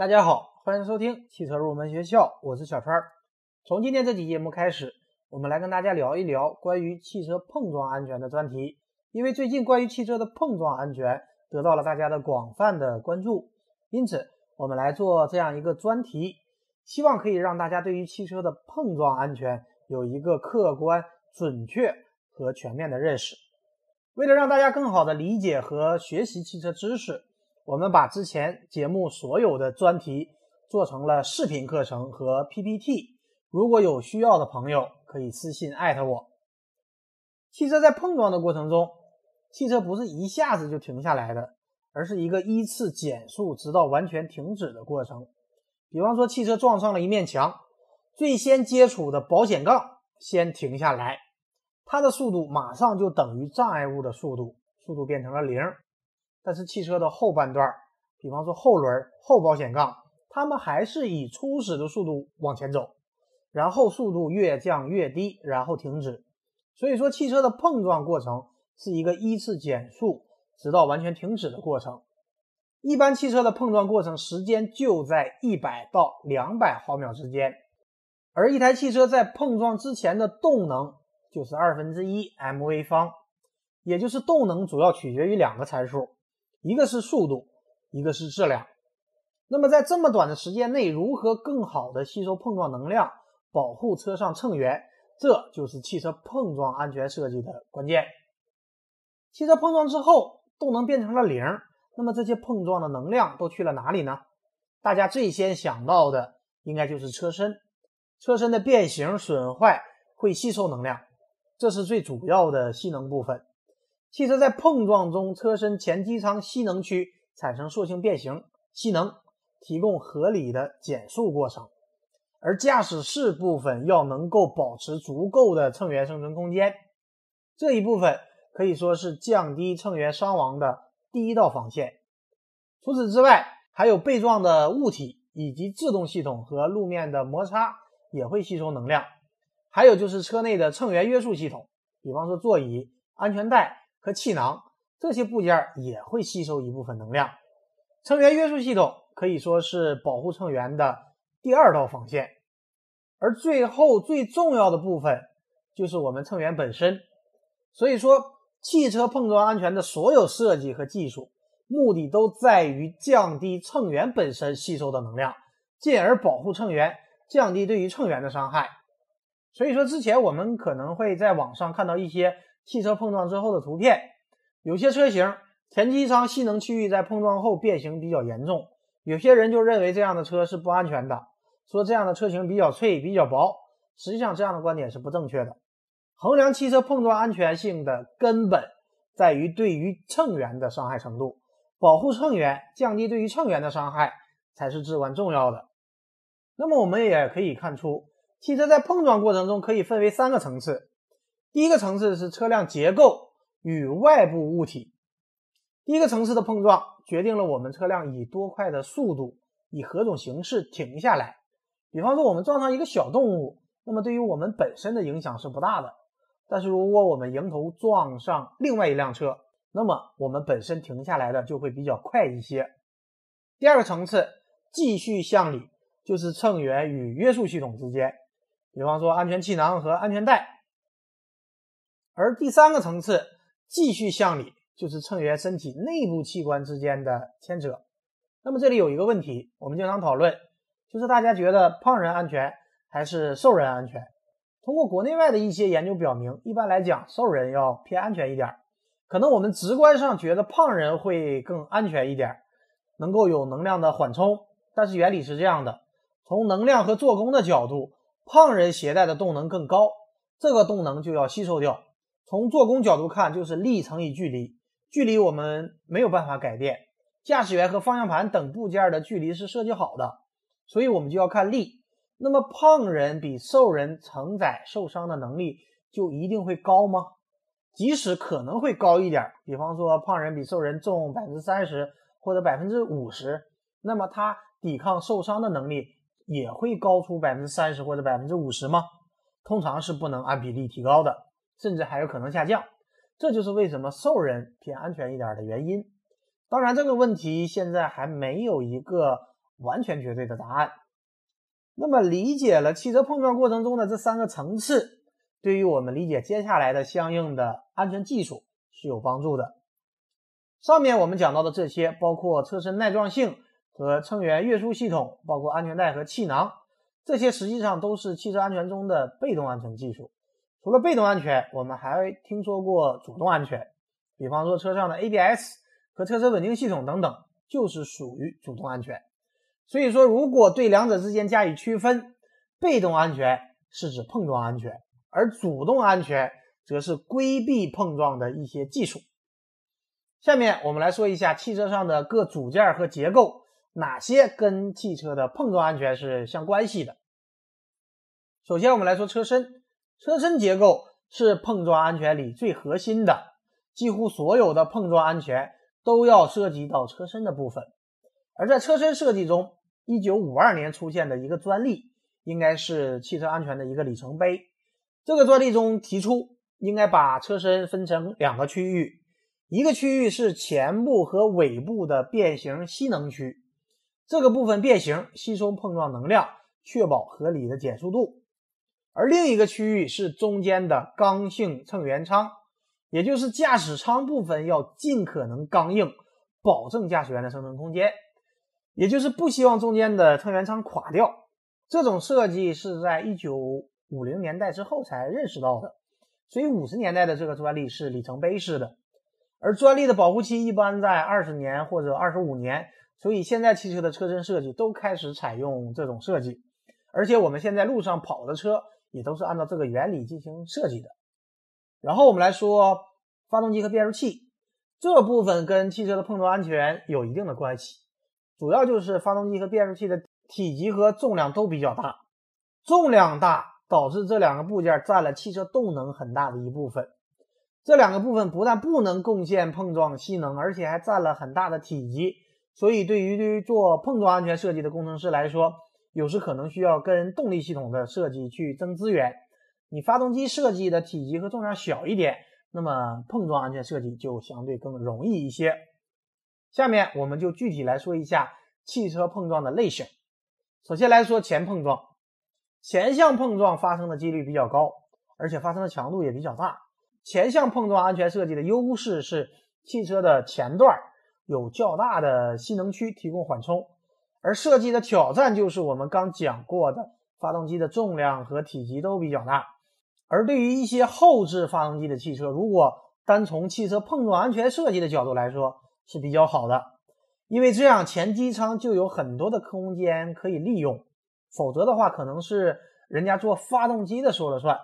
大家好，欢迎收听汽车入门学校，我是小川。从今天这期节目开始，我们来跟大家聊一聊关于汽车碰撞安全的专题。因为最近关于汽车的碰撞安全得到了大家的广泛的关注，因此我们来做这样一个专题，希望可以让大家对于汽车的碰撞安全有一个客观、准确和全面的认识。为了让大家更好的理解和学习汽车知识。我们把之前节目所有的专题做成了视频课程和 PPT，如果有需要的朋友可以私信艾特我。汽车在碰撞的过程中，汽车不是一下子就停下来的，而是一个依次减速直到完全停止的过程。比方说，汽车撞上了一面墙，最先接触的保险杠先停下来，它的速度马上就等于障碍物的速度，速度变成了零。但是汽车的后半段，比方说后轮、后保险杠，它们还是以初始的速度往前走，然后速度越降越低，然后停止。所以说，汽车的碰撞过程是一个依次减速直到完全停止的过程。一般汽车的碰撞过程时间就在一百到两百毫秒之间，而一台汽车在碰撞之前的动能就是二分之一 mv 方，也就是动能主要取决于两个参数。一个是速度，一个是质量。那么在这么短的时间内，如何更好的吸收碰撞能量，保护车上乘员，这就是汽车碰撞安全设计的关键。汽车碰撞之后，动能变成了零，那么这些碰撞的能量都去了哪里呢？大家最先想到的应该就是车身，车身的变形损坏会吸收能量，这是最主要的吸能部分。汽车在碰撞中，车身前机舱吸能区产生塑性变形，吸能提供合理的减速过程，而驾驶室部分要能够保持足够的乘员生存空间，这一部分可以说是降低乘员伤亡的第一道防线。除此之外，还有被撞的物体以及制动系统和路面的摩擦也会吸收能量，还有就是车内的乘员约束系统，比方说座椅、安全带。和气囊这些部件也会吸收一部分能量。乘员约束系统可以说是保护乘员的第二道防线，而最后最重要的部分就是我们乘员本身。所以说，汽车碰撞安全的所有设计和技术目的都在于降低乘员本身吸收的能量，进而保护乘员，降低对于乘员的伤害。所以说，之前我们可能会在网上看到一些。汽车碰撞之后的图片，有些车型前机舱吸能区域在碰撞后变形比较严重，有些人就认为这样的车是不安全的，说这样的车型比较脆、比较薄。实际上，这样的观点是不正确的。衡量汽车碰撞安全性的根本在于对于乘员的伤害程度，保护乘员、降低对于乘员的伤害才是至关重要的。那么，我们也可以看出，汽车在碰撞过程中可以分为三个层次。第一个层次是车辆结构与外部物体。第一个层次的碰撞决定了我们车辆以多快的速度，以何种形式停下来。比方说，我们撞上一个小动物，那么对于我们本身的影响是不大的。但是如果我们迎头撞上另外一辆车，那么我们本身停下来的就会比较快一些。第二个层次继续向里，就是乘员与约束系统之间，比方说安全气囊和安全带。而第三个层次继续向里，就是乘员身体内部器官之间的牵扯。那么这里有一个问题，我们经常讨论，就是大家觉得胖人安全还是瘦人安全？通过国内外的一些研究表明，一般来讲，瘦人要偏安全一点。可能我们直观上觉得胖人会更安全一点，能够有能量的缓冲。但是原理是这样的：从能量和做工的角度，胖人携带的动能更高，这个动能就要吸收掉。从做工角度看，就是力乘以距离，距离我们没有办法改变，驾驶员和方向盘等部件的距离是设计好的，所以我们就要看力。那么胖人比瘦人承载受伤的能力就一定会高吗？即使可能会高一点，比方说胖人比瘦人重百分之三十或者百分之五十，那么他抵抗受伤的能力也会高出百分之三十或者百分之五十吗？通常是不能按比例提高的。甚至还有可能下降，这就是为什么瘦人偏安全一点的原因。当然，这个问题现在还没有一个完全绝对的答案。那么理解了汽车碰撞过程中的这三个层次，对于我们理解接下来的相应的安全技术是有帮助的。上面我们讲到的这些，包括车身耐撞性和乘员约束系统，包括安全带和气囊，这些实际上都是汽车安全中的被动安全技术。除了被动安全，我们还听说过主动安全，比方说车上的 ABS 和车身稳定系统等等，就是属于主动安全。所以说，如果对两者之间加以区分，被动安全是指碰撞安全，而主动安全则是规避碰撞的一些技术。下面我们来说一下汽车上的各组件和结构，哪些跟汽车的碰撞安全是相关系的。首先，我们来说车身，车身结构是碰撞安全里最核心的，几乎所有的碰撞安全都要涉及到车身的部分。而在车身设计中，一九五二年出现的一个专利，应该是汽车安全的一个里程碑。这个专利中提出，应该把车身分成两个区域，一个区域是前部和尾部的变形吸能区，这个部分变形吸收碰撞能量，确保合理的减速度；而另一个区域是中间的刚性乘员舱，也就是驾驶舱部分要尽可能刚硬，保证驾驶员的生存空间。也就是不希望中间的乘员舱垮掉，这种设计是在一九五零年代之后才认识到的，所以五十年代的这个专利是里程碑式的，而专利的保护期一般在二十年或者二十五年，所以现在汽车的车身设计都开始采用这种设计，而且我们现在路上跑的车也都是按照这个原理进行设计的。然后我们来说发动机和变速器这部分跟汽车的碰撞安全有一定的关系。主要就是发动机和变速器的体积和重量都比较大，重量大导致这两个部件占了汽车动能很大的一部分。这两个部分不但不能贡献碰撞吸能，而且还占了很大的体积，所以对于做碰撞安全设计的工程师来说，有时可能需要跟动力系统的设计去争资源。你发动机设计的体积和重量小一点，那么碰撞安全设计就相对更容易一些。下面我们就具体来说一下汽车碰撞的类型。首先来说前碰撞，前向碰撞发生的几率比较高，而且发生的强度也比较大。前向碰撞安全设计的优势是汽车的前段有较大的吸能区提供缓冲，而设计的挑战就是我们刚讲过的发动机的重量和体积都比较大。而对于一些后置发动机的汽车，如果单从汽车碰撞安全设计的角度来说，是比较好的，因为这样前机舱就有很多的空间可以利用，否则的话可能是人家做发动机的说了算。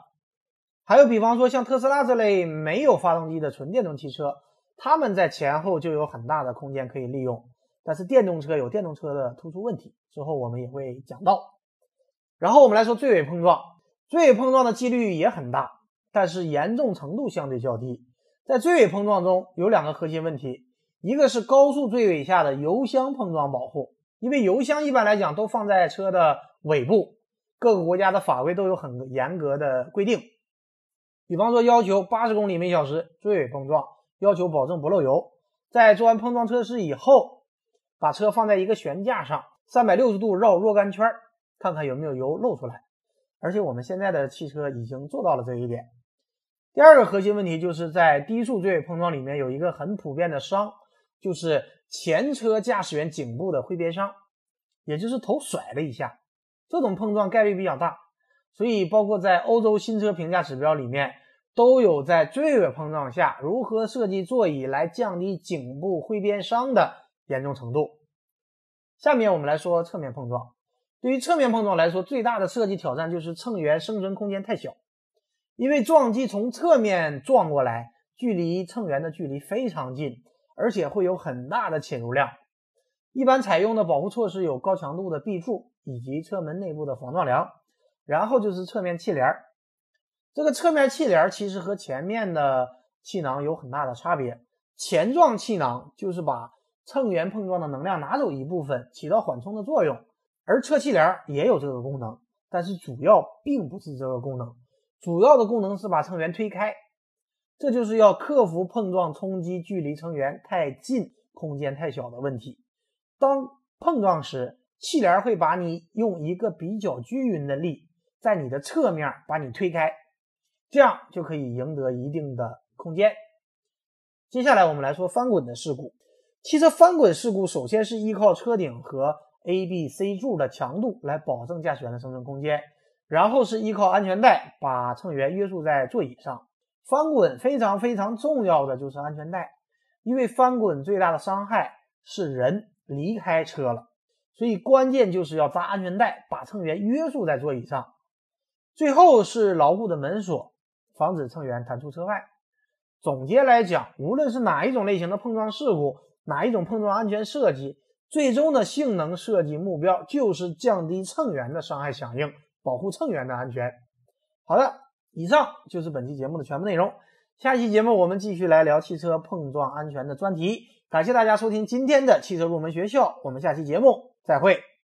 还有比方说像特斯拉这类没有发动机的纯电动汽车，他们在前后就有很大的空间可以利用。但是电动车有电动车的突出问题，之后我们也会讲到。然后我们来说追尾碰撞，追尾碰撞的几率也很大，但是严重程度相对较低。在追尾碰撞中有两个核心问题。一个是高速追尾下的油箱碰撞保护，因为油箱一般来讲都放在车的尾部，各个国家的法规都有很严格的规定，比方说要求八十公里每小时追尾碰撞，要求保证不漏油。在做完碰撞测试以后，把车放在一个悬架上，三百六十度绕若干圈，看看有没有油漏出来。而且我们现在的汽车已经做到了这一点。第二个核心问题就是在低速追尾碰撞里面有一个很普遍的伤。就是前车驾驶员颈部的挥鞭伤，也就是头甩了一下，这种碰撞概率比较大，所以包括在欧洲新车评价指标里面都有在追尾碰撞下如何设计座椅来降低颈部挥鞭伤的严重程度。下面我们来说侧面碰撞，对于侧面碰撞来说，最大的设计挑战就是乘员生存空间太小，因为撞击从侧面撞过来，距离乘员的距离非常近。而且会有很大的侵入量，一般采用的保护措施有高强度的壁柱以及车门内部的防撞梁，然后就是侧面气帘。这个侧面气帘其实和前面的气囊有很大的差别。前撞气囊就是把乘员碰撞的能量拿走一部分，起到缓冲的作用，而侧气帘也有这个功能，但是主要并不是这个功能，主要的功能是把乘员推开。这就是要克服碰撞冲击距离成员太近、空间太小的问题。当碰撞时，气帘会把你用一个比较均匀的力，在你的侧面把你推开，这样就可以赢得一定的空间。接下来我们来说翻滚的事故。汽车翻滚事故首先是依靠车顶和 A、B、C 柱的强度来保证驾驶员的生存空间，然后是依靠安全带把乘员约束在座椅上。翻滚非常非常重要的就是安全带，因为翻滚最大的伤害是人离开车了，所以关键就是要扎安全带，把乘员约束在座椅上。最后是牢固的门锁，防止乘员弹出车外。总结来讲，无论是哪一种类型的碰撞事故，哪一种碰撞安全设计，最终的性能设计目标就是降低乘员的伤害响应，保护乘员的安全。好的，以上就是本期节目的全部内容。下期节目我们继续来聊汽车碰撞安全的专题。感谢大家收听今天的汽车入门学校，我们下期节目再会。